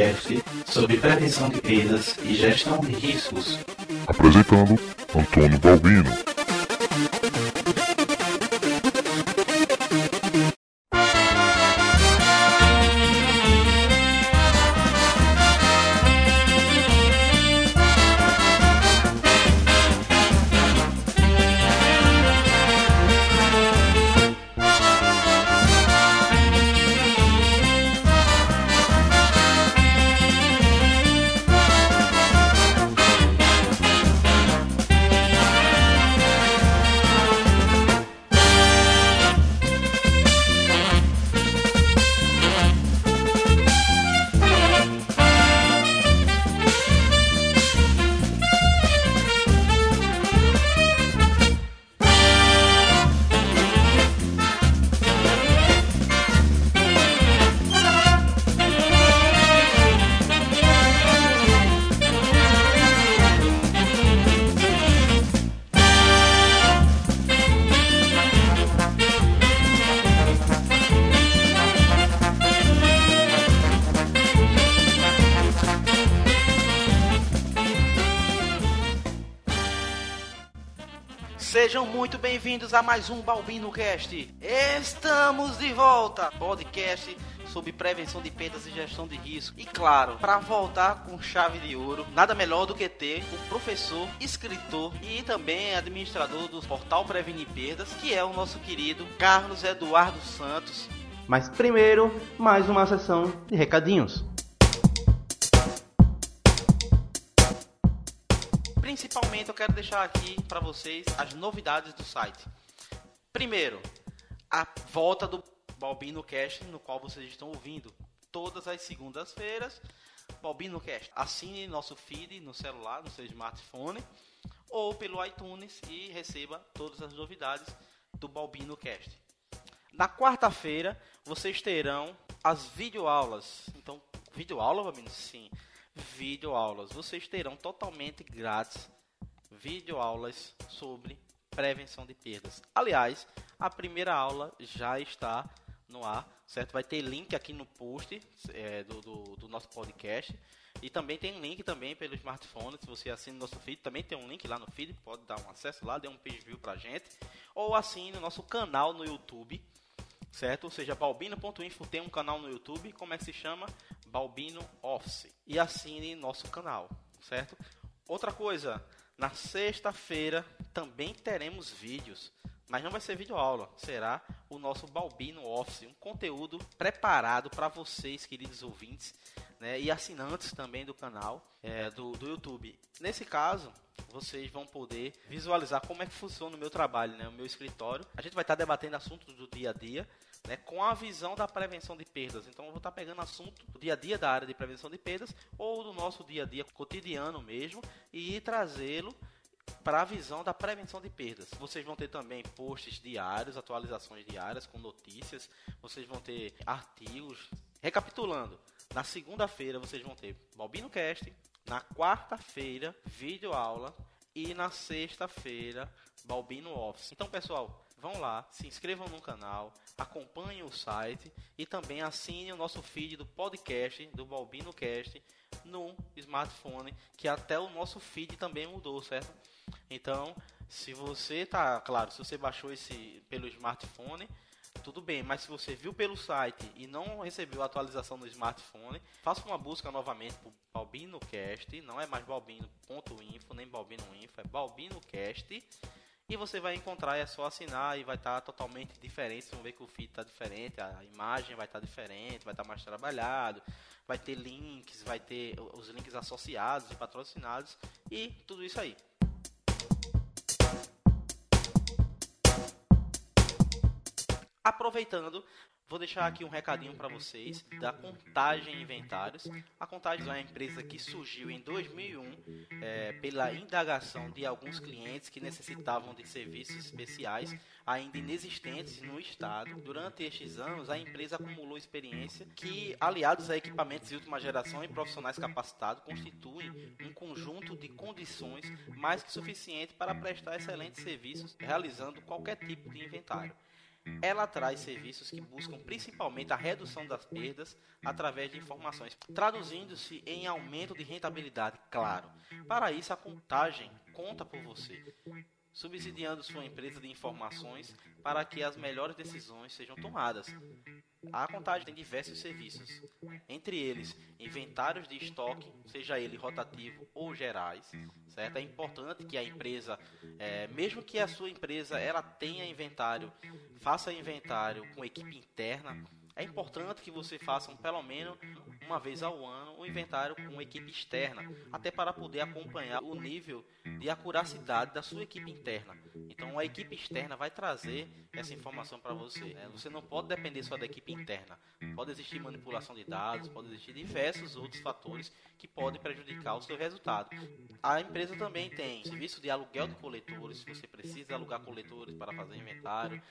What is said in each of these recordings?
Cast sobre prevenção de perdas e gestão de riscos. Apresentando Antônio Balbino. Sejam muito bem-vindos a mais um Balbino Cast. Estamos de volta, podcast sobre prevenção de perdas e gestão de risco. E claro, para voltar com chave de ouro, nada melhor do que ter o professor, escritor e também administrador do portal Prevenir Perdas, que é o nosso querido Carlos Eduardo Santos. Mas primeiro, mais uma sessão de recadinhos. Principalmente eu quero deixar aqui para vocês as novidades do site. Primeiro, a volta do Balbino Cast, no qual vocês estão ouvindo todas as segundas-feiras. Balbino Cast. Assine nosso feed no celular, no seu smartphone ou pelo iTunes e receba todas as novidades do Balbino Cast. Na quarta-feira, vocês terão as videoaulas. Então, videoaula, Balbino? Sim videoaulas. Vocês terão totalmente grátis videoaulas sobre prevenção de perdas. Aliás, a primeira aula já está no ar, certo? Vai ter link aqui no post é, do, do, do, nosso podcast. E também tem link também pelo smartphone. Se você assina o nosso feed, também tem um link lá no feed. Pode dar um acesso lá, dê um page view pra gente. Ou assine o nosso canal no YouTube certo? Ou seja, balbino.info tem um canal no YouTube, como é que se chama? Balbino Office. E assine nosso canal, certo? Outra coisa, na sexta-feira também teremos vídeos, mas não vai ser vídeo aula, será o nosso Balbino Office, um conteúdo preparado para vocês, queridos ouvintes, né, e assinantes também do canal é, do, do YouTube. Nesse caso, vocês vão poder visualizar como é que funciona o meu trabalho, né, o meu escritório. A gente vai estar debatendo assuntos do dia a dia, né, com a visão da prevenção de perdas. Então, eu vou estar pegando assunto do dia a dia da área de prevenção de perdas ou do nosso dia a dia cotidiano mesmo e trazê-lo para a visão da prevenção de perdas. Vocês vão ter também posts diários, atualizações diárias com notícias, vocês vão ter artigos. Recapitulando, na segunda-feira vocês vão ter Balbino Cast, na quarta-feira, vídeo aula e na sexta-feira, Balbino Office. Então, pessoal, vão lá, se inscrevam no canal, acompanhem o site e também assinem o nosso feed do podcast do Balbino Cast no smartphone, que até o nosso feed também mudou, certo? Então, se você tá, claro, se você baixou esse pelo smartphone, tudo bem, mas se você viu pelo site e não recebeu a atualização no smartphone, faça uma busca novamente por BalbinoCast, não é mais balbino.info, nem balbino.info, é balbinocast. E você vai encontrar, é só assinar e vai estar tá totalmente diferente. Vocês vão ver que o feed está diferente, a imagem vai estar tá diferente, vai estar tá mais trabalhado, vai ter links, vai ter os links associados e patrocinados e tudo isso aí. Aproveitando, vou deixar aqui um recadinho para vocês da Contagem Inventários. A Contagem é uma empresa que surgiu em 2001 é, pela indagação de alguns clientes que necessitavam de serviços especiais ainda inexistentes no estado. Durante estes anos, a empresa acumulou experiência que, aliados a equipamentos de última geração e profissionais capacitados, constituem um conjunto de condições mais que suficiente para prestar excelentes serviços realizando qualquer tipo de inventário. Ela traz serviços que buscam principalmente a redução das perdas através de informações, traduzindo-se em aumento de rentabilidade, claro. Para isso, a contagem conta por você subsidiando sua empresa de informações para que as melhores decisões sejam tomadas. A contagem tem diversos serviços, entre eles inventários de estoque, seja ele rotativo ou gerais. Certo? É importante que a empresa, é, mesmo que a sua empresa ela tenha inventário, faça inventário com equipe interna é importante que você faça pelo menos uma vez ao ano o inventário com uma equipe externa, até para poder acompanhar o nível de acuracidade da sua equipe interna. Então a equipe externa vai trazer essa informação para você. Né? Você não pode depender só da equipe interna. Pode existir manipulação de dados, pode existir diversos outros fatores que podem prejudicar o seu resultado. A empresa também tem serviço de aluguel de coletores, se você precisa alugar coletores para fazer inventário.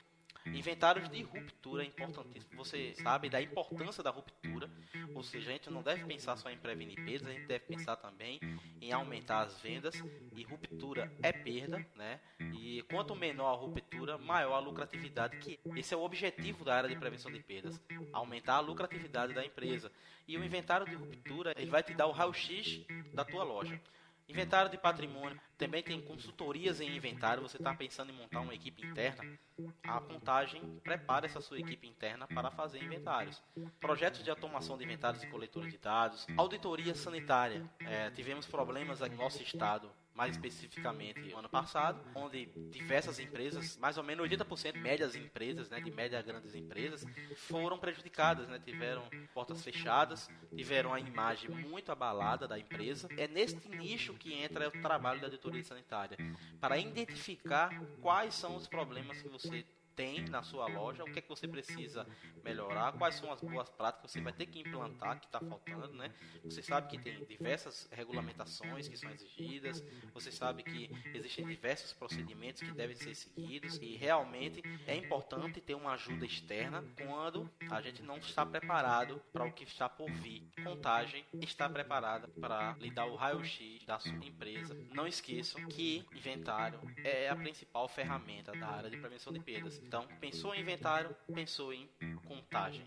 Inventários de ruptura é importantíssimo. Você sabe da importância da ruptura, ou seja, a gente não deve pensar só em prevenir perdas, a gente deve pensar também em aumentar as vendas. E ruptura é perda, né? E quanto menor a ruptura, maior a lucratividade. Que esse é o objetivo da área de prevenção de perdas, aumentar a lucratividade da empresa. E o inventário de ruptura ele vai te dar o raio-x da tua loja. Inventário de patrimônio. Também tem consultorias em inventário. Você está pensando em montar uma equipe interna? A contagem prepara essa sua equipe interna para fazer inventários. Projetos de automação de inventários e coletores de dados. Auditoria sanitária. É, tivemos problemas aqui no nosso estado mais especificamente no ano passado, onde diversas empresas, mais ou menos 80% médias empresas, né, de média grandes empresas, foram prejudicadas, né, tiveram portas fechadas, tiveram a imagem muito abalada da empresa. É neste nicho que entra o trabalho da auditoria sanitária, para identificar quais são os problemas que você tem na sua loja, o que é que você precisa melhorar, quais são as boas práticas que você vai ter que implantar que está faltando, né? Você sabe que tem diversas regulamentações que são exigidas, você sabe que existem diversos procedimentos que devem ser seguidos e realmente é importante ter uma ajuda externa quando a gente não está preparado para o que está por vir. Contagem está preparada para lhe dar o raio-x da sua empresa. Não esqueçam que inventário é a principal ferramenta da área de prevenção de perdas. Então, pensou em inventário, pensou em contagem.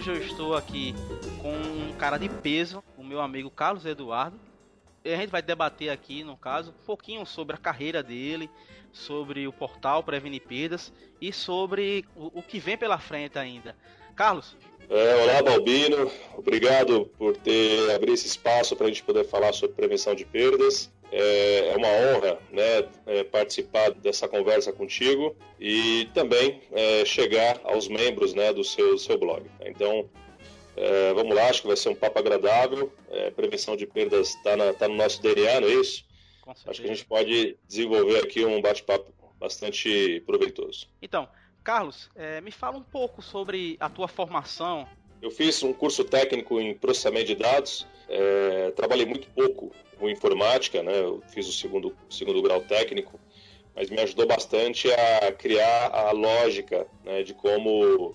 Hoje eu estou aqui com um cara de peso, o meu amigo Carlos Eduardo. E a gente vai debater aqui, no caso, um pouquinho sobre a carreira dele, sobre o portal Prevenir Perdas e sobre o, o que vem pela frente ainda. Carlos? É, olá, Balbino. Obrigado por ter abrido esse espaço para a gente poder falar sobre prevenção de perdas. É, é uma honra né, é, participar dessa conversa contigo e também é, chegar aos membros né, do seu, seu blog. Então, é, vamos lá, acho que vai ser um papo agradável. É, prevenção de perdas está tá no nosso DNA, não é isso? Acho que a gente pode desenvolver aqui um bate-papo bastante proveitoso. Então, Carlos, é, me fala um pouco sobre a tua formação. Eu fiz um curso técnico em processamento de dados, trabalhei muito pouco com informática, né? Eu fiz o segundo, segundo grau técnico, mas me ajudou bastante a criar a lógica né, de como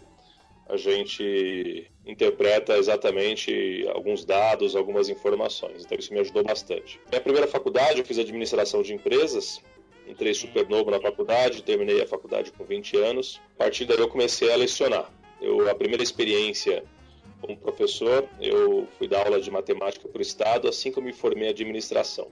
a gente interpreta exatamente alguns dados, algumas informações. Então isso me ajudou bastante. Minha primeira faculdade eu fiz administração de empresas. Entrei super novo na faculdade, terminei a faculdade com 20 anos. A partir daí eu comecei a lecionar. Eu, a primeira experiência como professor, eu fui dar aula de matemática para o Estado assim que me formei em administração.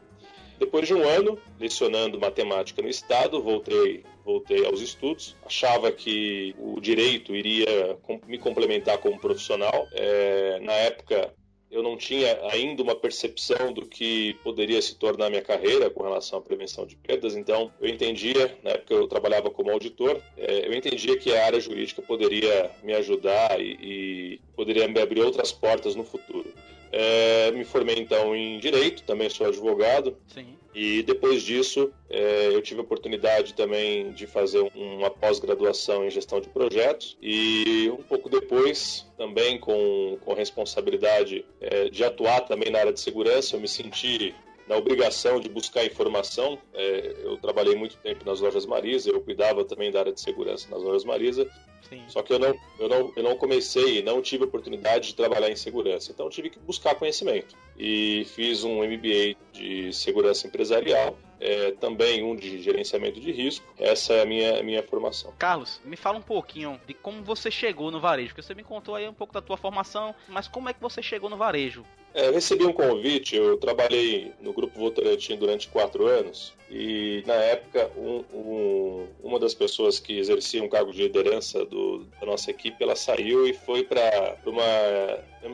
Depois de um ano lecionando matemática no Estado, voltei, voltei aos estudos. Achava que o direito iria me complementar como profissional. É, na época, eu não tinha ainda uma percepção do que poderia se tornar minha carreira com relação à prevenção de perdas, então eu entendia, na época eu trabalhava como auditor, é, eu entendia que a área jurídica poderia me ajudar e, e poderia me abrir outras portas no futuro. É, me formei então em Direito, também sou advogado. Sim. E depois disso, é, eu tive a oportunidade também de fazer uma pós-graduação em gestão de projetos e um pouco depois, também com, com responsabilidade é, de atuar também na área de segurança, eu me senti na obrigação de buscar informação. É, eu trabalhei muito tempo nas lojas Marisa, eu cuidava também da área de segurança nas lojas Marisa. Sim. Só que eu não, eu, não, eu não comecei, não tive oportunidade de trabalhar em segurança. Então tive que buscar conhecimento. E fiz um MBA de segurança empresarial é, também um de gerenciamento de risco. Essa é a minha, a minha formação. Carlos, me fala um pouquinho de como você chegou no varejo, porque você me contou aí um pouco da tua formação, mas como é que você chegou no varejo? É, recebi um convite, eu trabalhei no Grupo Votorantim durante quatro anos e na época um, um, uma das pessoas que exercia um cargo de liderança do, da nossa equipe, ela saiu e foi para uma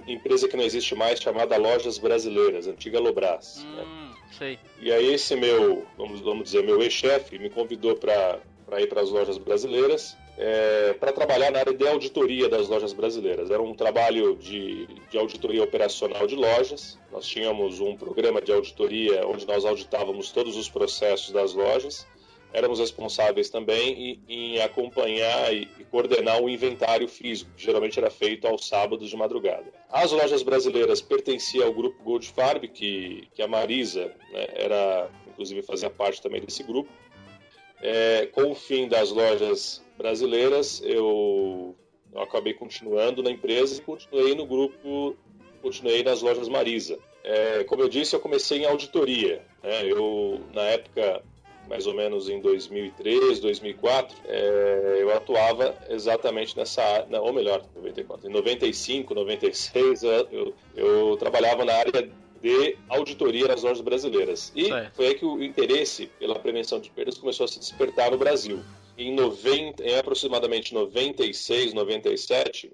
empresa que não existe mais chamada Lojas Brasileiras, antiga Lobras. Né? Hum. Né? Sei. E aí esse meu, vamos, vamos dizer, meu ex-chefe me convidou para ir para as lojas brasileiras é, para trabalhar na área de auditoria das lojas brasileiras. Era um trabalho de, de auditoria operacional de lojas. Nós tínhamos um programa de auditoria onde nós auditávamos todos os processos das lojas éramos responsáveis também em, acompanhar e, coordenar o inventário físico, que geralmente era feito aos sábados de madrugada. As lojas brasileiras pertenciam ao grupo Gold Farb, que, que a Marisa né, era, inclusive fazia parte também desse grupo. É, com o fim das lojas brasileiras, eu, eu acabei continuando na empresa e continuei no grupo, continuei nas lojas Marisa. É, como eu disse, eu comecei em auditoria. Né? Eu, na época, mais ou menos em 2003, 2004, é, eu atuava exatamente nessa área, ou melhor, 94, em 95, 96, eu, eu trabalhava na área de auditoria nas lojas brasileiras. E foi aí que o interesse pela prevenção de perdas começou a se despertar no Brasil. Em, 90, em aproximadamente 96, 97,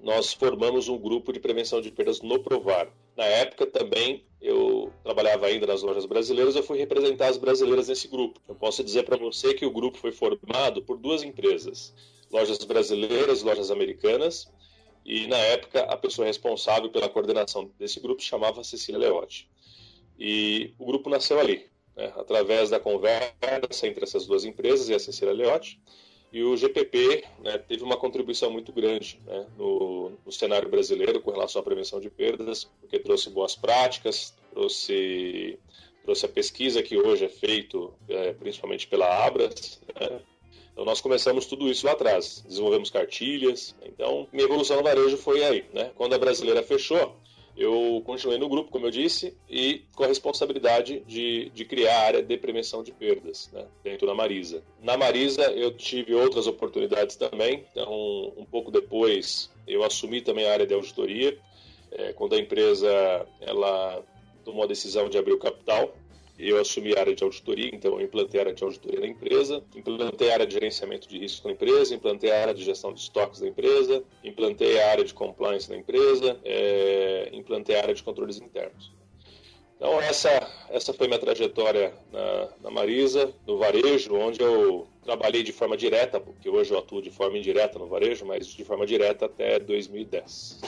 nós formamos um grupo de prevenção de perdas no Provar. Na época também eu trabalhava ainda nas lojas brasileiras, eu fui representar as brasileiras nesse grupo. Eu posso dizer para você que o grupo foi formado por duas empresas, lojas brasileiras, lojas americanas, e na época a pessoa responsável pela coordenação desse grupo chamava Cecília Leotti. E o grupo nasceu ali, né, através da conversa entre essas duas empresas e a Cecília Leotti. E o GPP né, teve uma contribuição muito grande né, no, no, cenário brasileiro com relação à prevenção de perdas, porque trouxe boas práticas, trouxe, trouxe a pesquisa que hoje é feito é, principalmente pela Abras. Né? Então nós começamos tudo isso lá atrás, desenvolvemos cartilhas. Então minha evolução no varejo foi aí. Né? Quando a brasileira fechou, eu continuei no grupo, como eu disse, e com a responsabilidade de, de criar a área de prevenção de perdas né, dentro da Marisa. Na Marisa eu tive outras oportunidades também, então um pouco depois eu assumi também a área de auditoria, é, quando a empresa ela tomou a decisão de abrir o capital, eu assumi a área de auditoria, então eu implantei a área de auditoria na empresa, implantei a área de gerenciamento de risco na empresa, implantei a área de gestão de estoques da empresa, implantei a área de compliance na empresa, é, implantei a área de controles internos. Então essa, essa foi minha trajetória na, na Marisa, no varejo, onde eu trabalhei de forma direta, porque hoje eu atuo de forma indireta no varejo, mas de forma direta até 2010.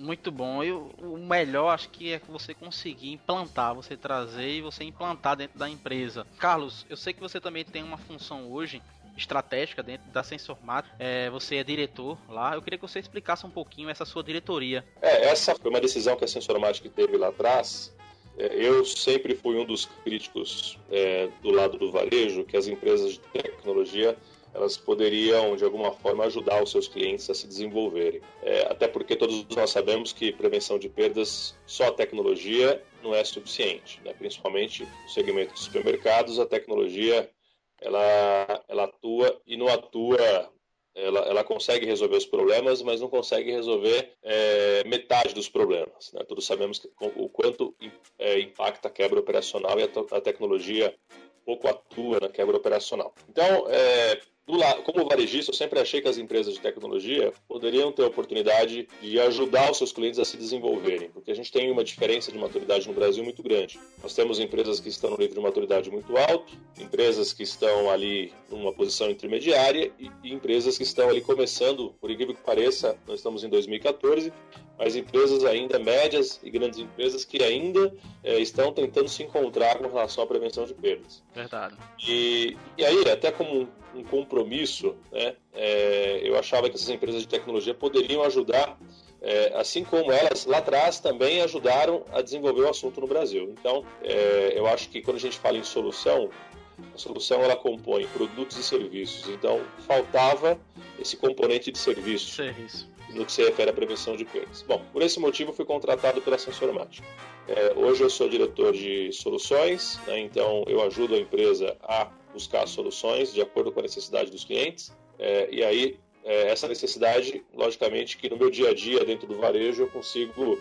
Muito bom. E o melhor acho que é você conseguir implantar, você trazer e você implantar dentro da empresa. Carlos, eu sei que você também tem uma função hoje estratégica dentro da Sensormat. É, você é diretor lá. Eu queria que você explicasse um pouquinho essa sua diretoria. É, essa foi uma decisão que a Sensormat teve lá atrás. É, eu sempre fui um dos críticos é, do lado do varejo que as empresas de tecnologia elas poderiam, de alguma forma, ajudar os seus clientes a se desenvolverem. É, até porque todos nós sabemos que prevenção de perdas, só a tecnologia não é suficiente. Né? Principalmente no segmento de supermercados, a tecnologia ela, ela atua e não atua ela, ela, consegue resolver os problemas, mas não consegue resolver é, metade dos problemas. Né? Todos sabemos que, o quanto é, impacta a quebra operacional e a, a, tecnologia pouco atua na quebra operacional. Então, é, como varejista, eu sempre achei que as empresas de tecnologia poderiam ter a oportunidade de ajudar os seus clientes a se desenvolverem, porque a gente tem uma diferença de maturidade no Brasil muito grande. Nós temos empresas que estão no nível de maturidade muito alto, empresas que estão ali numa posição intermediária e, e empresas que estão ali começando, por incrível que pareça, nós estamos em 2014, mas empresas ainda médias e grandes empresas que ainda é, estão tentando se encontrar com relação à prevenção de perdas. Verdade. E, e aí, até como um compromisso, né, é, eu achava que essas empresas de tecnologia poderiam ajudar, é, assim como elas lá atrás também ajudaram a desenvolver o assunto no Brasil. Então, é, eu acho que quando a gente fala em solução, a solução ela compõe produtos e serviços. Então, faltava esse componente de serviço. Serviço no que se refere à prevenção de perdas. Bom, por esse motivo fui contratado pela Sensormática. É, hoje eu sou diretor de soluções, né, então eu ajudo a empresa a buscar soluções de acordo com a necessidade dos clientes. É, e aí, é, essa necessidade, logicamente, que no meu dia a dia dentro do varejo eu consigo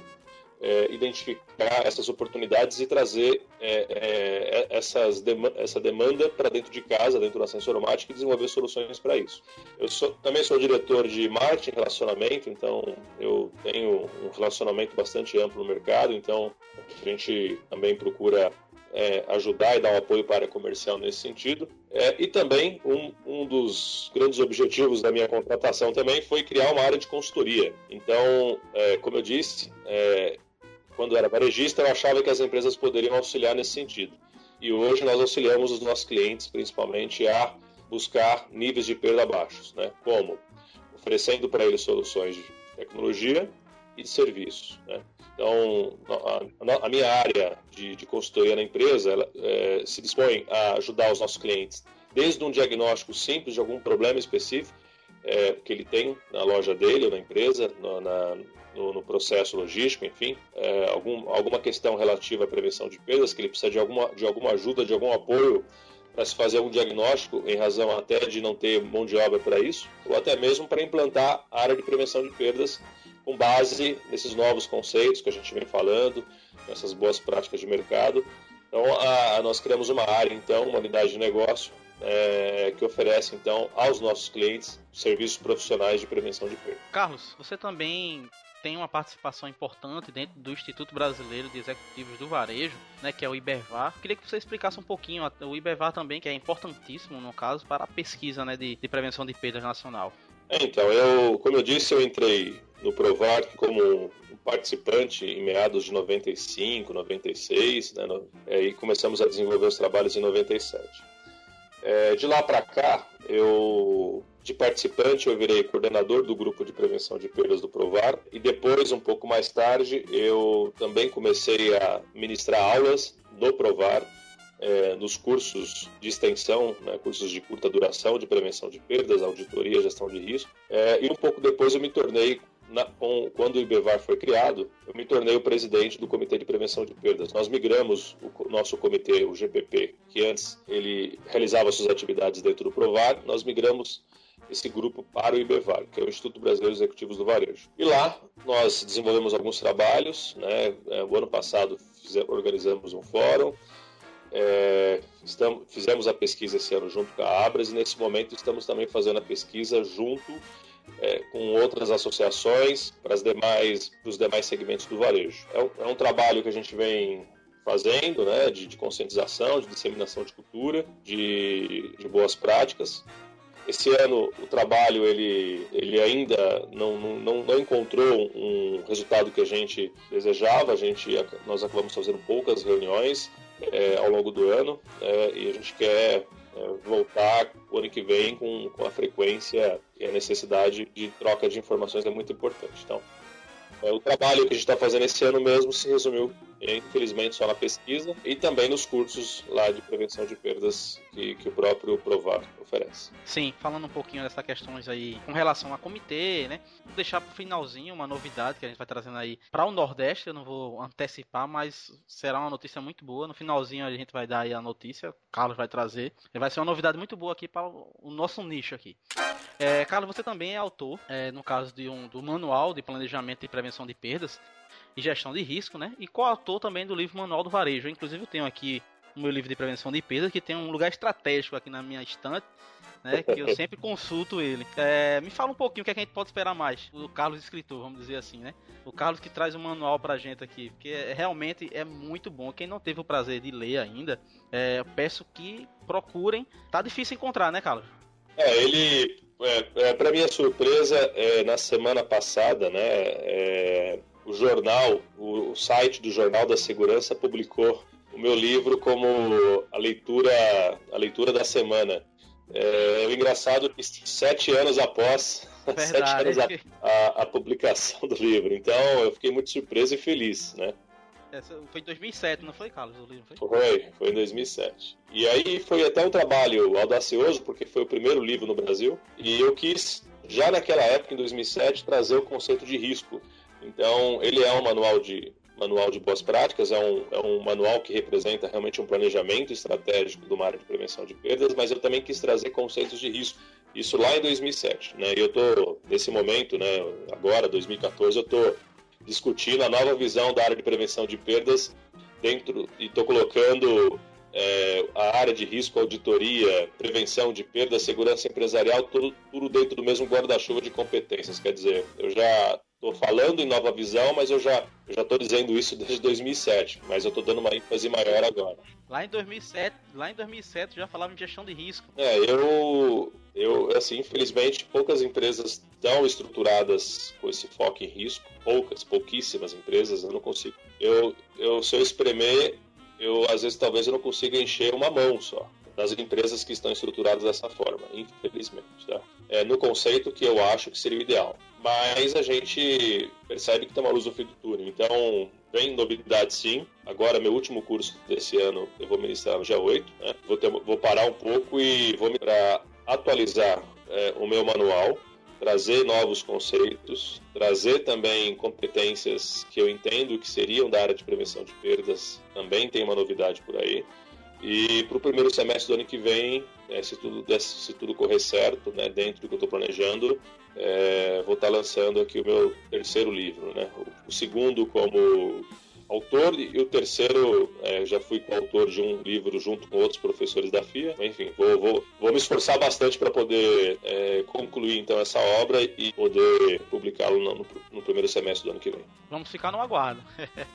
é, identificar essas oportunidades e trazer é, é, essas essa demanda para dentro de casa, dentro da Sensoromática e desenvolver soluções para isso. Eu sou, também sou diretor de marketing relacionamento, então eu tenho um relacionamento bastante amplo no mercado, então a gente também procura é, ajudar e dar um apoio para a área comercial nesse sentido. É, e também um, um dos grandes objetivos da minha contratação também foi criar uma área de consultoria. Então, é, como eu disse, é, quando era varejista, eu achava que as empresas poderiam auxiliar nesse sentido. E hoje nós auxiliamos os nossos clientes, principalmente, a buscar níveis de perda baixos, né? Como? Oferecendo para eles soluções de tecnologia e né? Então, a, a, minha área de, de consultoria na empresa ela, é, se dispõe a ajudar os nossos clientes desde um diagnóstico simples de algum problema específico é, que ele tem na loja dele ou na empresa, no, na, no, no, processo logístico, enfim, é, algum, alguma questão relativa à prevenção de perdas, que ele precisa de alguma, de alguma ajuda, de algum apoio para se fazer um diagnóstico, em razão até de não ter mão de obra para isso, ou até mesmo para implantar a área de prevenção de perdas com base nesses novos conceitos que a gente vem falando, nessas boas práticas de mercado. Então, a, a nós criamos uma área, então, uma unidade de negócio, é, que oferece, então, aos nossos clientes serviços profissionais de prevenção de perda. Carlos, você também tem uma participação importante dentro do Instituto Brasileiro de Executivos do Varejo, né, que é o IBEVAR. Queria que você explicasse um pouquinho o IBEVAR também, que é importantíssimo no caso para a pesquisa né, de, de prevenção de perdas nacional. É, então, eu, como eu disse, eu entrei no Provar como participante em meados de 95, 96, né, no, é, e começamos a desenvolver os trabalhos em 97. É, de lá para cá, eu de participante eu virei coordenador do grupo de prevenção de perdas do Provar e depois, um pouco mais tarde, eu também comecei a ministrar aulas no Provar é, nos cursos de extensão, né, cursos de curta duração de prevenção de perdas, auditoria, gestão de risco. É, e um pouco depois eu me tornei na, com, quando o IBEVAR foi criado, eu me tornei o presidente do Comitê de Prevenção de Perdas. Nós migramos o nosso comitê, o GPP, que antes ele realizava suas atividades dentro do Provar, nós migramos esse grupo para o IBEVAR, que é o Instituto Brasileiro de Executivos do Varejo. E lá nós desenvolvemos alguns trabalhos, né? É, o ano passado fizemos, organizamos um fórum, é, estamos, fizemos a pesquisa esse ano junto com a Abras e nesse momento estamos também fazendo a pesquisa junto é, com outras associações para as demais, os demais segmentos do varejo. É um, é um, trabalho que a gente vem fazendo, né, de, de conscientização, de disseminação de cultura, de, de, boas práticas. Esse ano o trabalho ele, ele ainda não, não, não encontrou um resultado que a gente desejava. A gente nós acabamos fazendo poucas reuniões é, ao longo do ano é, e a gente quer é, voltar o ano que vem com, com a frequência e a necessidade de troca de informações é muito importante. Então, é, o trabalho que a gente está fazendo esse ano mesmo se resumiu, infelizmente, só na pesquisa e também nos cursos lá de prevenção de perdas que, que o próprio Provar oferece. Sim, falando um pouquinho dessas questões aí com relação a comitê, né? Vou deixar para o finalzinho uma novidade que a gente vai trazendo aí para o Nordeste. Eu não vou antecipar, mas será uma notícia muito boa. No finalzinho a gente vai dar aí a notícia, o Carlos vai trazer. Vai ser uma novidade muito boa aqui para o nosso nicho aqui. É, Carlos, você também é autor, é, no caso de um, do Manual de Planejamento e Prevenção de Perdas e Gestão de Risco, né? E coautor também do livro Manual do Varejo. Inclusive, eu tenho aqui o meu livro de prevenção de perdas, que tem um lugar estratégico aqui na minha estante. né? Que eu sempre consulto ele. É, me fala um pouquinho o que, é que a gente pode esperar mais. O Carlos escritor, vamos dizer assim, né? O Carlos que traz um manual pra gente aqui, porque é, realmente é muito bom. Quem não teve o prazer de ler ainda, é, peço que procurem. Tá difícil encontrar, né, Carlos? É, ele, é, é, para minha surpresa, é, na semana passada, né, é, o jornal, o, site do Jornal da Segurança publicou o meu livro como a leitura, a leitura da semana. É, o engraçado é que sete anos após, sete anos a, a, a, publicação do livro. Então eu fiquei muito surpreso e feliz, né? Essa foi em 2007, não foi, Carlos? O livro foi? Foi, foi em 2007. E aí foi até um trabalho audacioso, porque foi o primeiro livro no Brasil. E eu quis, já naquela época, em 2007, trazer o conceito de risco. Então, ele é um manual de manual de boas práticas, é um, é um manual que representa realmente um planejamento estratégico do área de prevenção de perdas, mas eu também quis trazer conceitos de risco. Isso lá em 2007, né? E eu tô nesse momento, né? Agora, 2014, eu tô discutindo a nova visão da área de prevenção de perdas dentro e estou colocando é, a área de risco, auditoria, prevenção de perda, segurança empresarial, tudo, tudo dentro do mesmo guarda-chuva de competências. Quer dizer, eu já estou falando em nova visão, mas eu já já estou dizendo isso desde 2007, mas eu estou dando uma ênfase maior agora. Lá em 2007, lá em 2007 já falava em gestão de risco. É, eu eu assim, infelizmente, poucas empresas estão estruturadas com esse foco em risco, poucas, pouquíssimas empresas, eu não consigo. Eu eu se eu espremer, eu às vezes talvez eu não consiga encher uma mão só das empresas que estão estruturadas dessa forma, infelizmente. Tá? É, no conceito que eu acho que seria o ideal. Mas a gente percebe que tem uma luz no fim do túnel. Então, vem novidade sim. Agora, meu último curso desse ano, eu vou ministrar no dia 8. Né? Vou, ter, vou parar um pouco e vou para atualizar é, o meu manual, trazer novos conceitos, trazer também competências que eu entendo que seriam da área de prevenção de perdas. Também tem uma novidade por aí. E para o primeiro semestre do ano que vem, é, se, tudo, se tudo correr certo, né, dentro do que eu estou planejando, é, vou estar tá lançando aqui o meu terceiro livro. Né? O, o segundo como autor e o terceiro é, já fui coautor de um livro junto com outros professores da FIA. Enfim, vou, vou, vou me esforçar bastante para poder é, concluir então essa obra e poder publicá-lo no, no, primeiro semestre do ano que vem. Vamos ficar no aguardo.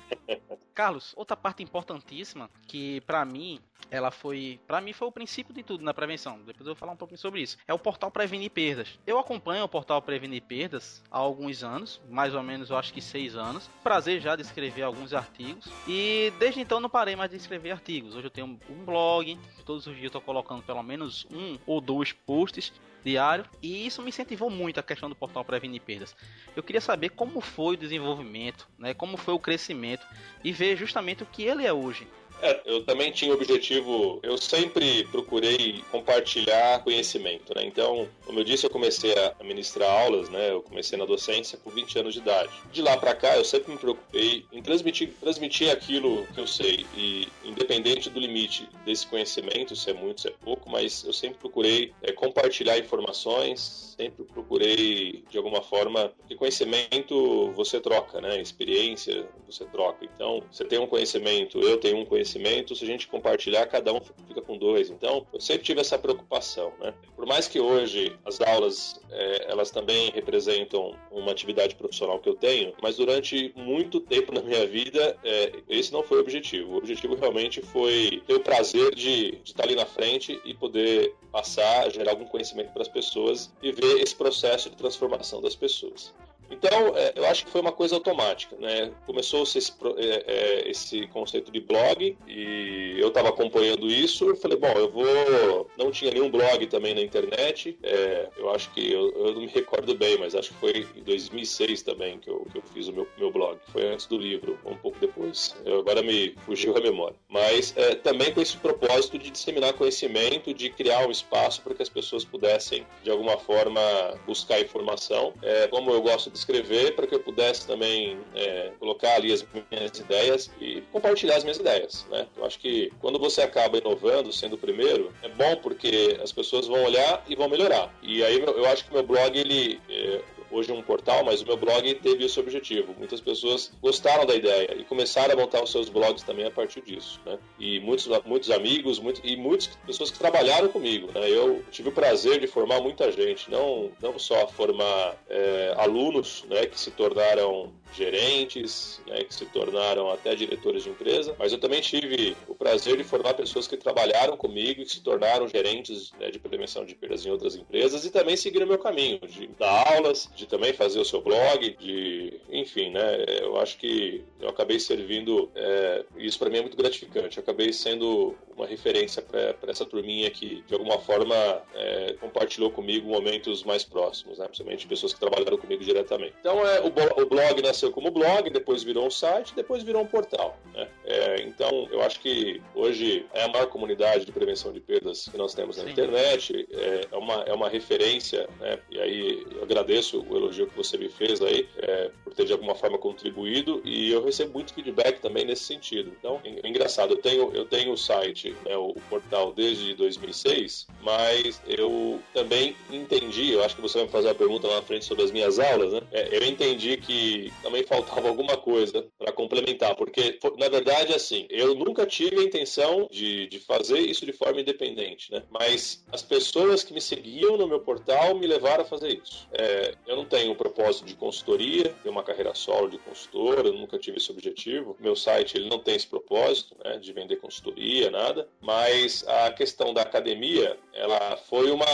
Carlos, outra parte importantíssima que para mim ela foi, para mim foi o princípio de tudo na prevenção. Depois eu vou falar um pouquinho sobre isso. É o portal Prevenir Perdas. Eu acompanho o portal Prevenir Perdas há alguns anos, mais ou menos eu acho que seis anos. Prazer já de escrever alguns artigos e desde então não parei mais de escrever artigos. Hoje eu tenho um blog, todos os dias eu tô colocando pelo menos um ou dois posts diário e isso me incentivou muito a questão do portal Prevenir Perdas. Eu queria saber como foi o desenvolvimento, né, como foi o crescimento e ver justamente o que ele é hoje. É, eu também tinha o objetivo, eu sempre procurei compartilhar conhecimento, né? Então, como eu disse, eu comecei a ministrar aulas, né? Eu comecei na docência com 20 anos de idade. De lá para cá, eu sempre me preocupei em transmitir, transmitir aquilo que eu sei e independente do limite desse conhecimento, se é muito, se é pouco, mas eu sempre procurei é, compartilhar informações, sempre procurei de alguma forma, porque conhecimento você troca, né? Experiência você troca. Então, você tem um conhecimento, eu tenho um conhecimento conhecimento, se a gente compartilhar, cada um fica com dois. Então, eu sempre tive essa preocupação, né? Por mais que hoje as aulas, é, elas também representam uma atividade profissional que eu tenho, mas durante muito tempo na minha vida, é, esse não foi o objetivo. O objetivo realmente foi ter o prazer de, de estar ali na frente e poder passar, gerar algum conhecimento para as pessoas e ver esse processo de transformação das pessoas. Então, é, eu acho que foi uma coisa automática, né? Começou-se esse, é, é, esse conceito de blog e eu estava acompanhando isso e falei, bom, eu vou... Não tinha nenhum blog também na internet, é, eu acho que... Eu, eu, não me recordo bem, mas acho que foi em 2006 também que eu, que eu fiz o meu, meu blog. Foi antes do livro, um pouco depois. Eu, agora me fugiu a memória. Mas é, também com esse propósito de disseminar conhecimento, de criar um espaço para que as pessoas pudessem, de alguma forma, buscar informação. É, como eu gosto escrever para que eu pudesse também é, colocar ali as minhas ideias e compartilhar as minhas ideias, né? Eu acho que quando você acaba inovando, sendo o primeiro, é bom porque as pessoas vão olhar e vão melhorar. E aí eu acho que meu blog ele é, hoje um portal, mas o meu blog teve esse objetivo. Muitas pessoas gostaram da ideia e começaram a montar os seus blogs também a partir disso, né? E muitos, muitos amigos muito, e muitas pessoas que trabalharam comigo, né? Eu tive o prazer de formar muita gente, não, não só formar é, alunos, né, que se tornaram gerentes, né, que se tornaram até diretores de empresa, mas eu também tive o prazer de formar pessoas que trabalharam comigo e que se tornaram gerentes né, de prevenção de perdas em outras empresas e também seguiram meu caminho, de dar aulas, de também fazer o seu blog, de, enfim, né, eu acho que eu acabei servindo, é, isso para mim é muito gratificante, eu acabei sendo uma referência para essa turminha que, de alguma forma, é, compartilhou comigo momentos mais próximos, né, principalmente pessoas que trabalharam comigo diretamente. Então, é, o, o blog nasceu como blog, depois virou um site, depois virou um portal. Né? É, então, eu acho que hoje é a maior comunidade de prevenção de perdas que nós temos na Sim. internet, é, é, uma, é uma referência, né? e aí eu agradeço o elogio que você me fez aí, é, por ter de alguma forma contribuído, e eu recebo muito feedback também nesse sentido. Então, é engraçado, eu tenho, eu tenho o site, né, o, o portal desde 2006, mas eu também entendi, eu acho que você vai me fazer uma pergunta lá na frente sobre as minhas aulas, né? É, eu entendi que também faltava alguma coisa para complementar, porque na verdade assim, eu nunca tive a intenção de, de fazer isso de forma independente, né? Mas as pessoas que me seguiam no meu portal me levaram a fazer isso. É, eu não tenho o propósito de consultoria, ter uma carreira solo de consultor, eu nunca tive esse objetivo. Meu site ele não tem esse propósito, né, de vender consultoria, nada. Mas a questão da academia, ela foi uma,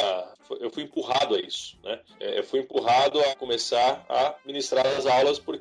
eu fui empurrado a isso, né? É, eu fui empurrado a começar a ministrar as aulas porque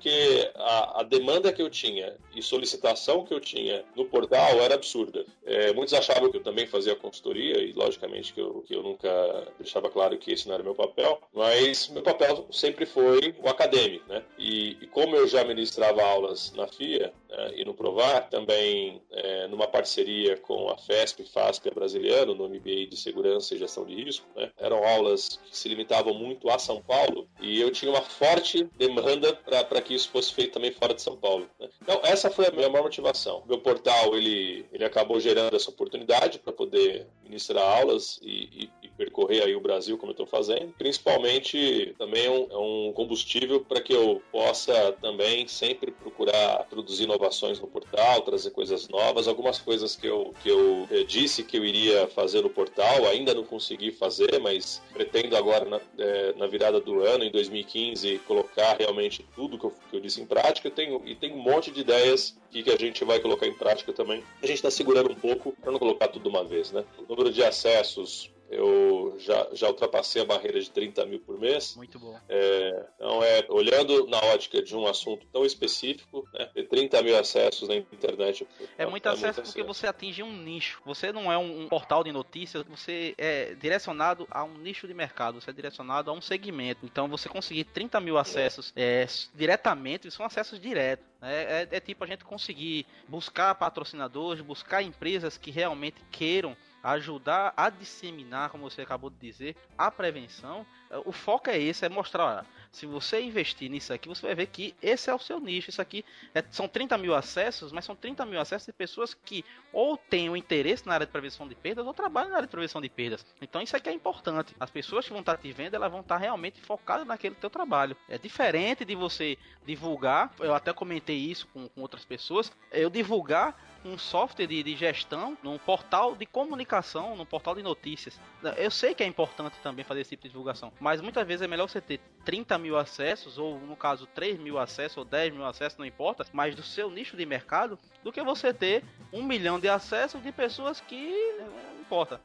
a, a demanda que eu tinha e solicitação que eu tinha no portal era absurda. É, muitos achavam que eu também fazia consultoria e logicamente que eu, que eu nunca deixava claro que esse não era meu papel, mas meu papel sempre foi o acadêmico, né? E, e como eu já ministrava aulas na FIA né, e no Provar, também é, numa parceria com a FESP, FASP brasileiro, no MBA de Segurança e Gestão de Risco, né? Eram aulas que se limitavam muito a São Paulo e eu tinha uma forte demanda para que isso fosse feito também fora de São Paulo. Né? Então, essa foi a minha maior motivação. Meu portal, ele, ele acabou gerando essa oportunidade para poder ministrar aulas e, e, e, percorrer aí o Brasil como eu estou fazendo. Principalmente, também é um, é um combustível para que eu possa também sempre procurar produzir inovações no portal, trazer coisas novas. Algumas coisas que eu, que eu eh, disse que eu iria fazer no portal, ainda não consegui fazer, mas pretendo agora, na, é, na virada do ano, em 2015, colocar realmente tudo que eu, que eu disse em prática. Tenho, e tem um monte de ideias que, que a gente vai colocar em prática também. A gente está segurando um pouco para não colocar tudo de uma vez, né? O número de acessos eu já, já ultrapassei a barreira de 30 mil por mês. Muito bom. É, então, é, olhando na ótica de um assunto tão específico, né, ter 30 mil acessos na internet. É, é muito é acesso muito porque você atinge um nicho. Você não é um, um, portal de notícias, você é direcionado a um nicho de mercado, você é direcionado a um segmento. Então, você conseguir 30 mil acessos é. diretamente, são acessos diretos. É, é, é, tipo a gente conseguir buscar patrocinadores, buscar empresas que realmente queiram ajudar a disseminar, como você acabou de dizer, a prevenção. O foco é esse, é mostrar, olha, se você investir nisso aqui, você vai ver que esse é o seu nicho. Isso aqui é, são 30 mil acessos, mas são 30 mil acessos de pessoas que ou têm um interesse na área de prevenção de perdas ou trabalham na área de prevenção de perdas. Então isso aqui é importante. As pessoas que vão estar te vendo, elas vão estar realmente focadas naquele teu trabalho. É diferente de você divulgar, eu até comentei isso com, com outras pessoas, eu divulgar um software de, de, gestão num portal de comunicação, num portal de notícias. Eu sei que é importante também fazer esse tipo de divulgação, mas muitas vezes é melhor você ter 30 mil acessos, ou no caso 3 mil acessos, ou 10 mil acessos, não importa, mas do seu nicho de mercado, do que você ter um milhão de acessos de pessoas que não importa.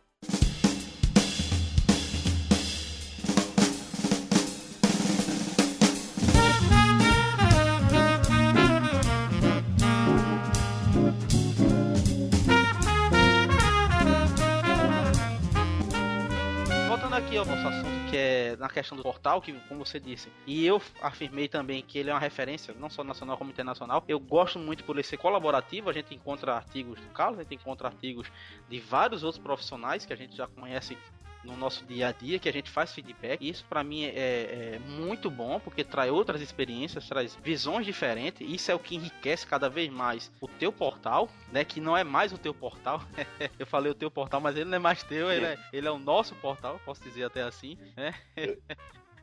Aqui ao nosso assunto, que é na questão do portal, que como você disse, e eu afirmei também que ele é uma referência, não só nacional como internacional. Eu gosto muito por ele ser colaborativo, a gente encontra artigos do Carlos, a gente encontra artigos de vários outros profissionais que a gente já conhece no nosso dia a dia, que a gente faz feedback. Isso para mim é, é, muito bom, porque traz outras experiências, traz visões diferentes. Isso é o que enriquece cada vez mais o teu portal, né? Que não é mais o teu portal. Eu falei o teu portal, mas ele não é mais teu, ele é, ele é o nosso portal, posso dizer até assim, né?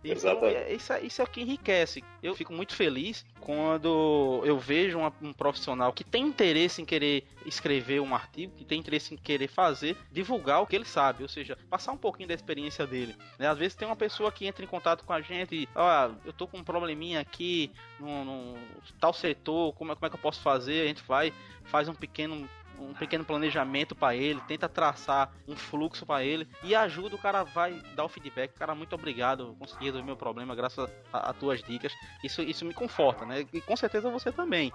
Então, é- isso, é- isso é o que enriquece. Eu fico muito feliz quando eu vejo uma- um profissional que tem interesse em querer escrever um artigo, que tem interesse em querer fazer, divulgar o que ele sabe, ou seja, passar um pouquinho da experiência dele. né? Às vezes tem uma pessoa que entra em contato com a gente e, ó, eu tô com um probleminha aqui no, no tal setor, como é, como é que eu posso fazer? A gente vai, faz um pequeno um pequeno planejamento para ele, tenta traçar um fluxo para ele e ajuda o cara vai dar o feedback. Cara, muito obrigado, consegui resolver meu problema graças a, a tuas dicas. Isso, isso me conforta, né? E com certeza você também.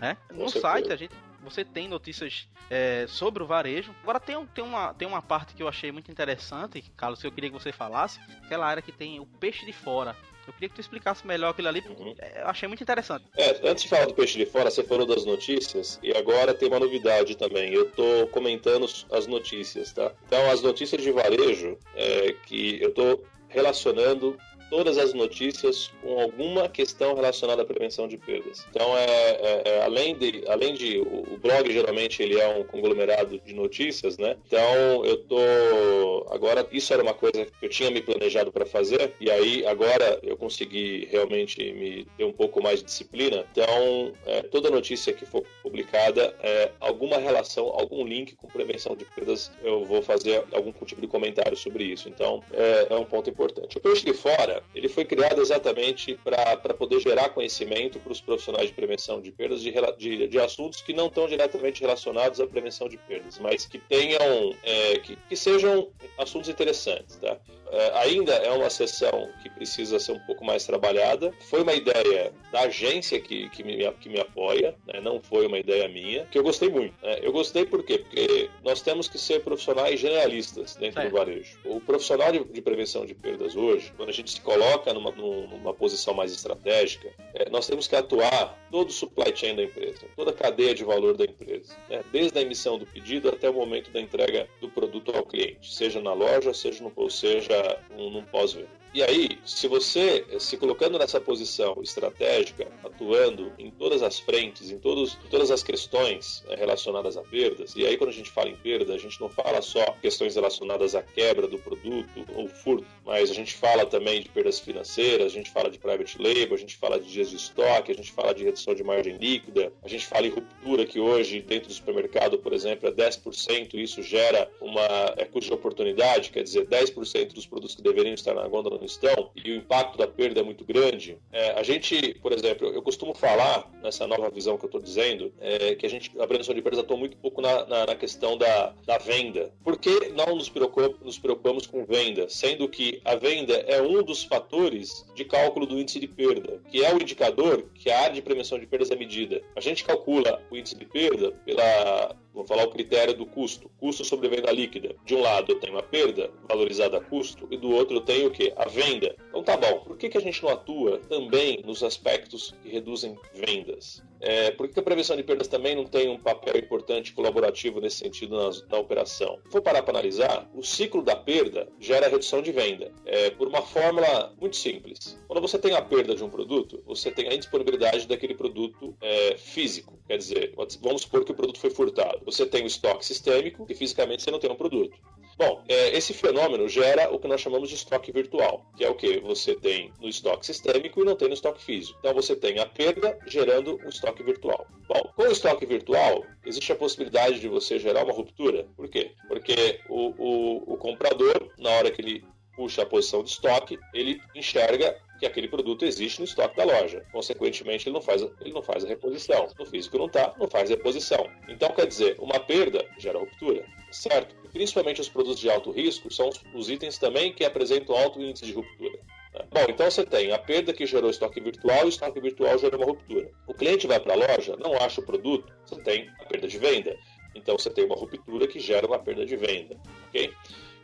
Né? No site a gente, você tem notícias é, sobre o varejo. Agora tem, tem, uma, tem uma parte que eu achei muito interessante, Carlos, que eu queria que você falasse, aquela área que tem o peixe de fora. Eu queria que tu explicasse melhor aquilo ali, porque Uhum. eu achei muito interessante. É, antes de falar do peixe de fora, você falou das notícias e agora tem uma novidade também. Eu tô comentando as notícias, tá? Então, as notícias de varejo é que eu tô relacionando todas as notícias com alguma questão relacionada à prevenção de perdas. Então, é, é- é, além de, além de o, o blog geralmente ele é um conglomerado de notícias, né? Então, eu tô agora isso era uma coisa que eu tinha me planejado para fazer e aí agora eu consegui realmente me ter um pouco mais de disciplina. Então, é, toda notícia que for publicada, é, alguma relação, algum link com prevenção de perdas, eu vou fazer algum tipo de comentário sobre isso. Então, é, é um ponto importante. O peixe de fora, ele foi criado exatamente para poder gerar conhecimento para os profissionais de prevenção de perdas de, de, de assuntos que não estão diretamente relacionados à prevenção de perdas, mas que tenham, é, que, que sejam assuntos interessantes, tá? É, ainda é uma sessão que precisa ser um pouco mais trabalhada. Foi uma ideia da agência que, que, me, que me apoia, né? não foi uma ideia minha, que eu gostei muito. né? Eu gostei por quê? Porque nós temos que ser profissionais generalistas dentro do varejo. O profissional de, de prevenção de perdas hoje, quando a gente se coloca numa, num- numa posição mais estratégica, é, nós temos que atuar todo o supply chain da empresa, toda a cadeia de valor da empresa, né? desde a emissão do pedido até o momento da entrega produto ao cliente, seja na loja, seja no, seja num, pós-venda. E aí, se você se colocando nessa posição estratégica, atuando em todas as frentes, em, todos, em todas as questões eh, relacionadas a perdas, e aí quando a gente fala em perda, a gente não fala só questões relacionadas à quebra do produto ou furto, mas a gente fala também de perdas financeiras, a gente fala de private label, a gente fala de dias de estoque, a gente fala de redução de margem líquida, a gente fala em ruptura que hoje dentro do supermercado, por exemplo, é 10%, e isso gera uma é, custo de oportunidade, quer dizer, 10% dos produtos que deveriam estar na gôndola não estão, e o impacto da perda é muito grande. É, a gente, por exemplo, eu costumo falar, nessa nova visão que eu estou dizendo, é, que a gente, a prevenção de perdas atua muito pouco na, na, na questão da, da venda. Por que não nos, preocup, nos preocupamos com venda? Sendo que a venda é um dos fatores de cálculo do índice de perda, que é o indicador que a área de prevenção de perdas é medida. A gente calcula o índice de perda pela vou falar o critério do custo, custo sobre venda líquida. De um lado eu tenho a perda valorizada a custo e do outro eu tenho o que? A venda. Então tá bom, por que, que a gente não atua também nos aspectos que reduzem vendas? É, por que, que a prevenção de perdas também não tem um papel importante colaborativo nesse sentido na, na operação? For parar para analisar, o ciclo da perda gera redução de venda, é, por uma fórmula muito simples. Quando você tem a perda de um produto, você tem a indisponibilidade daquele produto é, físico. Quer dizer, vamos supor que o produto foi furtado. Você tem o estoque sistêmico e fisicamente você não tem um produto. Bom, é, esse fenômeno gera o que nós chamamos de estoque virtual, que é o que você tem no estoque sistêmico e não tem no estoque físico. Então você tem a perda gerando um estoque virtual. Bom, com o estoque virtual, existe a possibilidade de você gerar uma ruptura. Por quê? Porque o, o, o comprador, na hora que ele puxa a posição de estoque, ele enxerga que aquele produto existe no estoque da loja. Consequentemente, ele não faz, ele não faz a reposição. No físico não está, não faz a reposição. Então, quer dizer, uma perda gera ruptura, certo? E principalmente os produtos de alto risco são os, os itens também que apresentam alto índice de ruptura. né? Bom, então você tem a perda que gerou estoque virtual e o estoque virtual gerou uma ruptura. O cliente vai para a loja, não acha o produto, você tem a perda de venda. Então você tem uma ruptura que gera uma perda de venda, ok?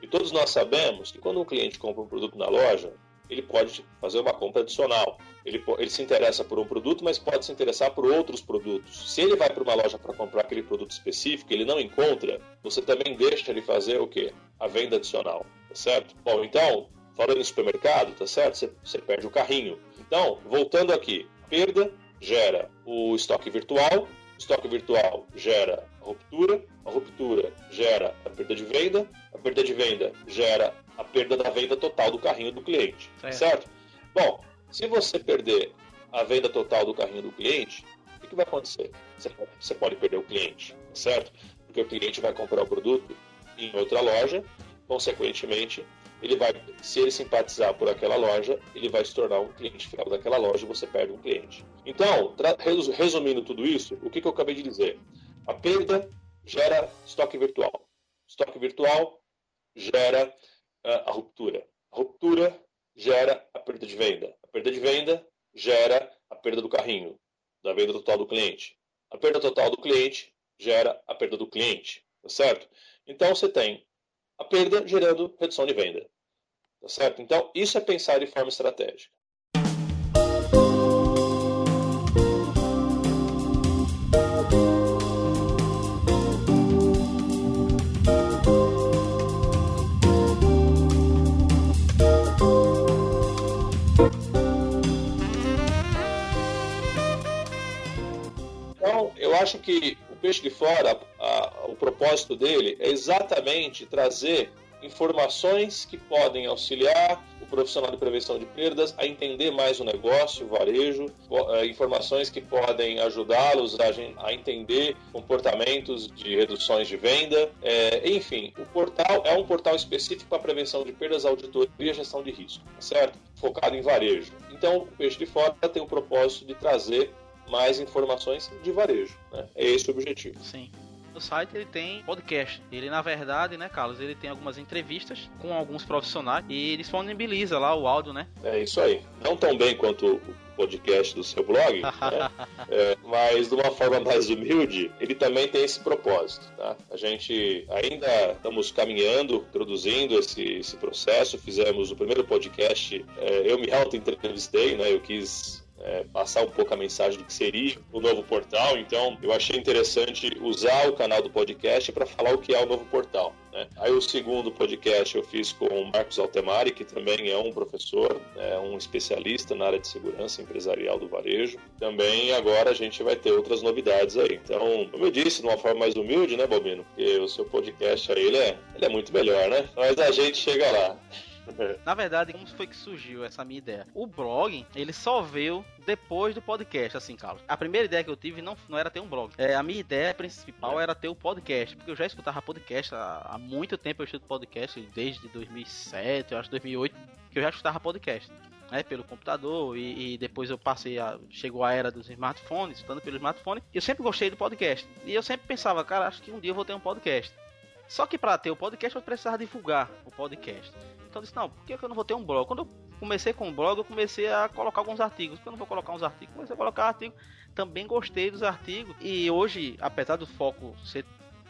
E todos nós sabemos que quando um cliente compra um produto na loja, ele pode fazer uma compra adicional. Ele, ele, se interessa por um produto, mas pode se interessar por outros produtos. Se ele vai para uma loja para comprar aquele produto específico, ele não encontra, você também deixa ele fazer o quê? A venda adicional, tá certo? Bom, então, falando em supermercado, tá certo? Você, você perde o carrinho. Então, voltando aqui, perda gera o estoque virtual, o estoque virtual gera a ruptura, a ruptura gera a perda de venda, a perda de venda gera a perda da venda total do carrinho do cliente, Certo. certo? Bom, se você perder a venda total do carrinho do cliente, o que, vai acontecer? Você pode, perder o cliente, certo? Porque o cliente vai comprar o produto em outra loja, consequentemente, ele vai, se ele simpatizar por aquela loja, ele vai se tornar um cliente fiel daquela loja e você perde um cliente. Então, resumindo tudo isso, o que, que eu acabei de dizer? A perda gera estoque virtual. Estoque virtual gera ah, a ruptura. A ruptura gera a perda de venda. A perda de venda gera a perda do carrinho, da venda total do cliente. A perda total do cliente gera a perda do cliente, tá certo? Então você tem a perda gerando redução de venda, tá certo? Então isso é pensar de forma estratégica. Acho que o peixe de fora, a- o propósito dele é exatamente trazer informações que podem auxiliar o profissional de prevenção de perdas a entender mais o negócio, o varejo, eh, informações que podem ajudá-los a, entender comportamentos de reduções de venda. Eh, enfim, o portal é um portal específico para prevenção de perdas, auditoria e gestão de risco, tá certo? Focado em varejo. Então, o peixe de fora tem o propósito de trazer mais informações de varejo. Né? É esse o objetivo. Sim. No site ele tem podcast. Ele, na verdade, né, Carlos, ele tem algumas entrevistas com alguns profissionais e ele disponibiliza lá o áudio, né? É isso aí. Não tão bem quanto o podcast do seu blog, né? É, mas de uma forma mais humilde, ele também tem esse propósito. Tá? A gente ainda estamos caminhando, produzindo esse, esse processo. Fizemos o primeiro podcast, é, eu me auto-entrevistei, né? eu quis é, passar um pouco a mensagem do que seria o novo portal. Então, eu achei interessante usar o canal do podcast para falar o que é o novo portal. Né? Aí, o segundo podcast eu fiz com o Marcos Altemari, que também é um professor, é um especialista na área de segurança empresarial do varejo. Também agora a gente vai ter outras novidades aí. Então, como eu disse, de uma forma mais humilde, né, Bobino? Porque o seu podcast aí ele é, ele é muito melhor, né? Mas a gente chega lá. Na verdade, como foi que surgiu essa minha ideia? O blog, ele só veio depois do podcast, assim, Carlos. A primeira ideia que eu tive não, não era ter um blog. É, a minha ideia principal era ter o podcast, porque eu já escutava podcast há, há muito tempo. Eu escuto podcast desde 2007, eu acho 2008, que eu já escutava podcast. Né, pelo computador e, e depois eu passei a chegou a era dos smartphones, estando pelo smartphone. Eu sempre gostei do podcast e eu sempre pensava, cara, acho que um dia eu vou ter um podcast. Só que para ter o podcast eu precisava divulgar o podcast. Então eu disse, não, por que eu não vou ter um blog? Quando eu comecei com o blog, eu comecei a colocar alguns artigos. Por que eu não vou colocar uns artigos? Comecei a colocar artigos. Também gostei dos artigos. E hoje, apesar do foco ser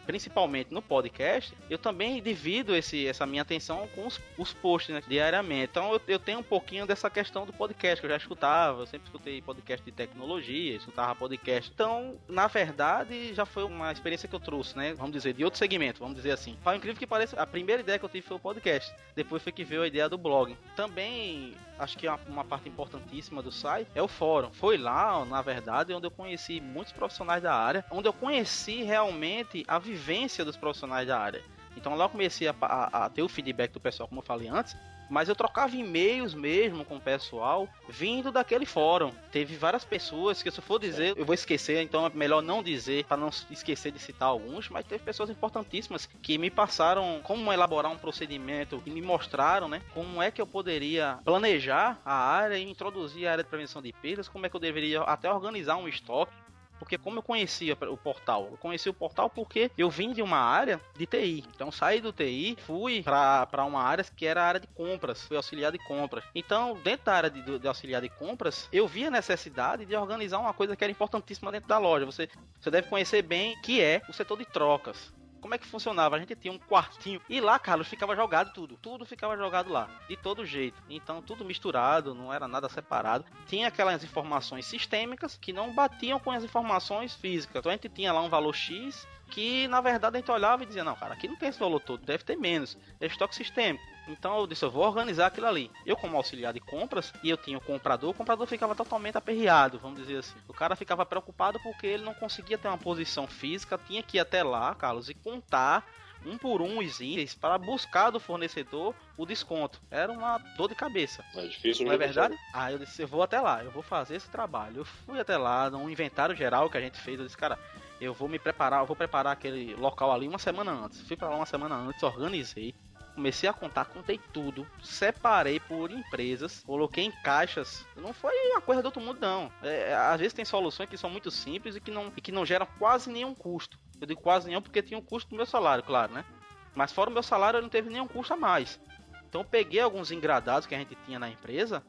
principalmente no podcast, eu também divido esse, essa minha atenção com os, os posts né, diariamente. Então eu, eu, tenho um pouquinho dessa questão do podcast que eu já escutava. Eu sempre escutei podcast de tecnologia, escutava podcast. Então, na verdade, já foi uma experiência que eu trouxe, né? Vamos dizer, de outro segmento, vamos dizer assim. Para incrível que pareça, a primeira ideia que eu tive foi o podcast. Depois foi que veio a ideia do blog. Também acho que uma, uma parte importantíssima do site é o fórum. Foi lá, na verdade, onde eu conheci muitos profissionais da área, onde eu conheci realmente a vivência dos profissionais da área. Então lá eu comecei a, a, a, ter o feedback do pessoal, como eu falei antes, mas eu trocava e-mails mesmo com o pessoal vindo daquele fórum. Teve várias pessoas que, se eu for dizer, eu vou esquecer, então é melhor não dizer para não esquecer de citar alguns, mas teve pessoas importantíssimas que me passaram como elaborar um procedimento e me mostraram, né, como é que eu poderia planejar a área e introduzir a área de prevenção de perdas, como é que eu deveria até organizar um estoque porque como eu conhecia o portal? Eu conheci o portal porque eu vim de uma área de TI. Então saí do TI, fui para uma área que era a área de compras, fui auxiliar de compras. Então, dentro da área de, de auxiliar de compras, eu vi a necessidade de organizar uma coisa que era importantíssima dentro da loja. Você, você deve conhecer bem que é o setor de trocas como é que funcionava? A gente tinha um quartinho e lá, Carlos, ficava jogado tudo. Tudo ficava jogado lá, de todo jeito. Então, tudo misturado, não era nada separado. Tinha aquelas informações sistêmicas que não batiam com as informações físicas. Então, a gente tinha lá um valor X que, na verdade, a gente olhava e dizia: Não, cara, aqui não tem esse valor todo, deve ter menos. É estoque sistêmico. Então eu disse, eu vou organizar aquilo ali. Eu, como auxiliar de compras, e eu tinha o comprador, o comprador ficava totalmente aperreado, vamos dizer assim. O cara ficava preocupado porque ele não conseguia ter uma posição física, tinha que ir até lá, Carlos, e contar um por um os itens para buscar do fornecedor o desconto. Era uma dor de cabeça. É difícil Não é verdade? sabe? Ah, eu disse, eu vou até lá, eu vou fazer esse trabalho. Eu fui até lá, num inventário geral que a gente fez, eu disse, cara, eu vou me preparar, eu vou preparar aquele local ali uma semana antes. Fui pra lá uma semana antes, organizei. Comecei a contar, contei tudo, separei por empresas, coloquei em caixas. Não foi uma coisa do outro mundo, não. É, às vezes tem soluções que são muito simples e que, não, e que não geram quase nenhum custo. Eu digo quase nenhum porque tinha um custo do meu salário, claro, né? Mas fora o meu salário, não teve nenhum custo a mais. Então eu peguei alguns engradados que a gente tinha na empresa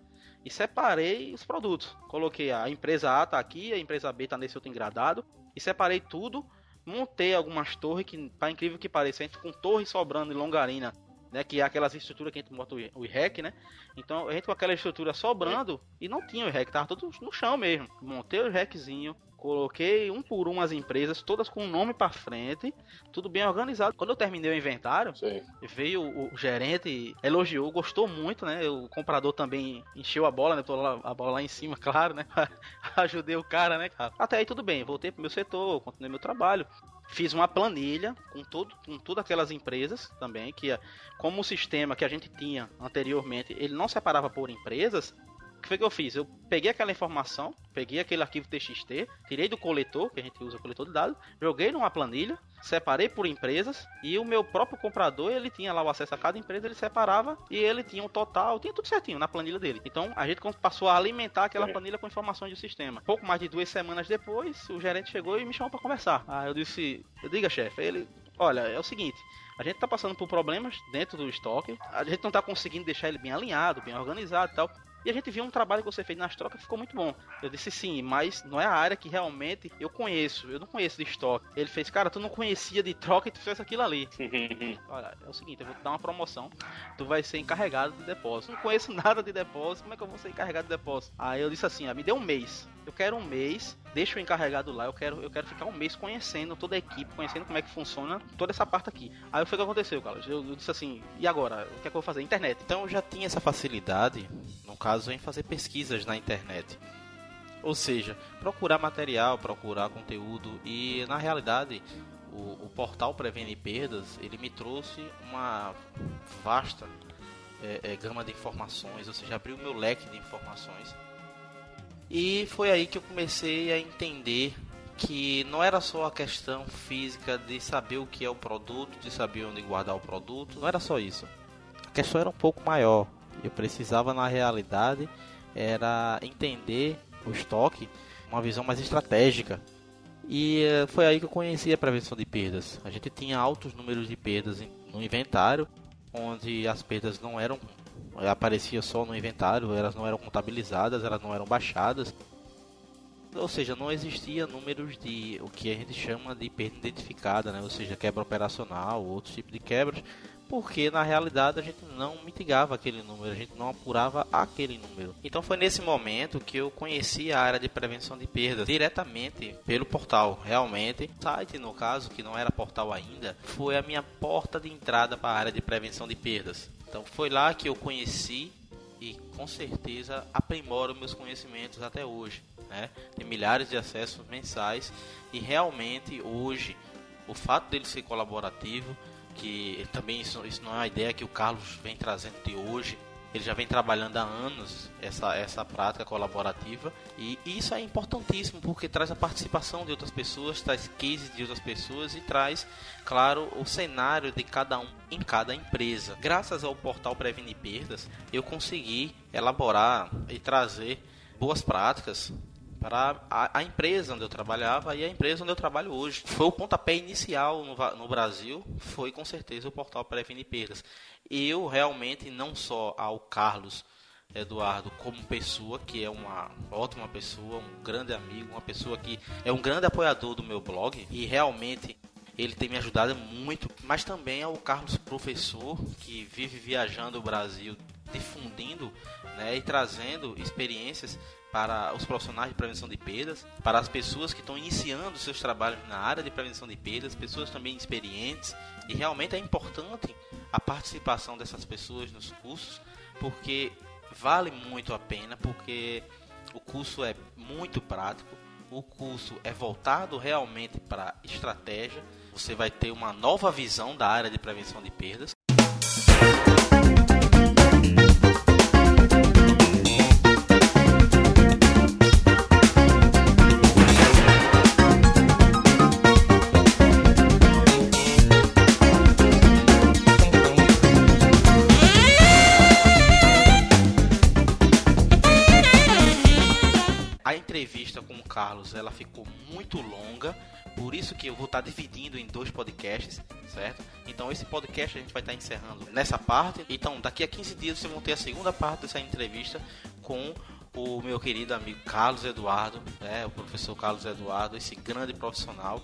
e separei os produtos. Coloquei a empresa A tá aqui, a empresa B tá nesse outro engradado e separei tudo. Montei algumas torres que, para incrível que pareça, com torre sobrando em longarina, né, que é aquelas estruturas que a gente bota o o REC, né? Então a gente com aquela estrutura sobrando e não tinha o REC, tava tudo no chão mesmo. Montei o RECzinho, coloquei um por um as empresas, todas com o nome para frente, tudo bem organizado. Quando eu terminei o inventário, Sim. veio o, o gerente, elogiou, gostou muito, né? O comprador também encheu a bola, né? Tô lá, a bola lá em cima, claro, né? Ajudei o cara, né? cara? Até aí tudo bem, voltei pro meu setor, continuei meu trabalho. Fiz uma planilha com, todo, com todas aquelas empresas também, que é- como o sistema que a gente tinha anteriormente, ele não separava por empresas, que foi que eu fiz? Eu peguei aquela informação, peguei aquele arquivo TXT, tirei do coletor, que a gente usa o coletor de dados, joguei numa planilha, separei por empresas e o meu próprio comprador, ele tinha lá o acesso a cada empresa, ele separava e ele tinha um total, tinha tudo certinho na planilha dele. Então a gente passou a alimentar aquela Sim. planilha com informações do sistema. Pouco mais de duas semanas depois, o gerente chegou e me chamou para conversar. Aí eu disse, diga chefe, ele, olha, é o seguinte, a gente tá passando por problemas dentro do estoque, a gente não tá conseguindo deixar ele bem alinhado, bem organizado e tal. E a gente viu um trabalho que você fez nas trocas ficou muito bom. Eu disse sim, mas não é a área que realmente eu conheço. Eu não conheço de estoque. Ele fez, cara, tu não conhecia de troca e tu fez aquilo ali. Olha, é o seguinte, eu vou te dar uma promoção. Tu vai ser encarregado de depósito. Não conheço nada de depósito, como é que eu vou ser encarregado de depósito? Aí eu disse assim, ah, me dê um mês. Eu quero um mês, deixa o encarregado lá, eu quero, eu quero ficar um mês conhecendo toda a equipe, conhecendo como é que funciona toda essa parte aqui. Aí foi o que aconteceu, Carlos. Eu, eu disse assim, e agora? O que é que eu vou fazer? Internet. Então eu já tinha essa facilidade, caso, em fazer pesquisas na internet. Ou seja, procurar material, procurar conteúdo e na realidade o, o portal Prevene Perdas ele me trouxe uma vasta é, é, gama de informações, ou seja, abriu o meu leque de informações. E foi aí que eu comecei a entender que não era só a questão física de saber o que é o produto, de saber onde guardar o produto, não era só isso. A questão era um pouco maior. Eu precisava na realidade era entender o estoque, uma visão mais estratégica. E eh, foi aí que eu conheci a prevenção de perdas. A gente tinha altos números de perdas no inventário, onde as perdas não eram eh, aparecia só no inventário, elas não eram contabilizadas, elas não eram baixadas. Ou seja, não existia números de o que a gente chama de perda identificada, né? ou seja, quebra operacional, outros tipos de quebras, porque na realidade a gente não mitigava aquele número, a gente não apurava aquele número. Então foi nesse momento que eu conheci a área de prevenção de perdas diretamente pelo portal. Realmente, o site no caso, que não era portal ainda, foi a minha porta de entrada para a área de prevenção de perdas. Então foi lá que eu conheci e com certeza aprimoro meus conhecimentos até hoje. Né? Tem milhares de acessos mensais e realmente hoje o fato dele ser colaborativo, que também isso, isso não é uma ideia que o Carlos vem trazendo de hoje, ele já vem trabalhando há anos essa, essa prática colaborativa e isso é importantíssimo porque traz a participação de outras pessoas, traz cases de outras pessoas e traz, claro, o cenário de cada um em cada empresa. Graças ao portal Previne Perdas, eu consegui elaborar e trazer boas práticas para a, a empresa onde eu trabalhava e a empresa onde eu trabalho hoje. Foi o pontapé inicial no, no Brasil, foi com certeza o portal Previne Perdas. Eu realmente, não só ao Carlos Eduardo como pessoa, que é uma ótima pessoa, um grande amigo, uma pessoa que é um grande apoiador do meu blog e realmente ele tem me ajudado muito, mas também ao Carlos professor que vive viajando o Brasil difundindo né, e trazendo experiências para os profissionais de prevenção de perdas, para as pessoas que estão iniciando seus trabalhos na área de prevenção de perdas, pessoas também experientes, e realmente é importante a participação dessas pessoas nos cursos, porque vale muito a pena, porque o curso é muito prático, o curso é voltado realmente para estratégia você vai ter uma nova visão da área de prevenção de perdas. Estar dividindo em dois podcasts, certo? Então esse podcast a gente vai estar encerrando nessa parte. Então daqui a 15 dias vocês vão ter a segunda parte dessa entrevista com o meu querido amigo Carlos Eduardo, né, o professor Carlos Eduardo, esse grande profissional.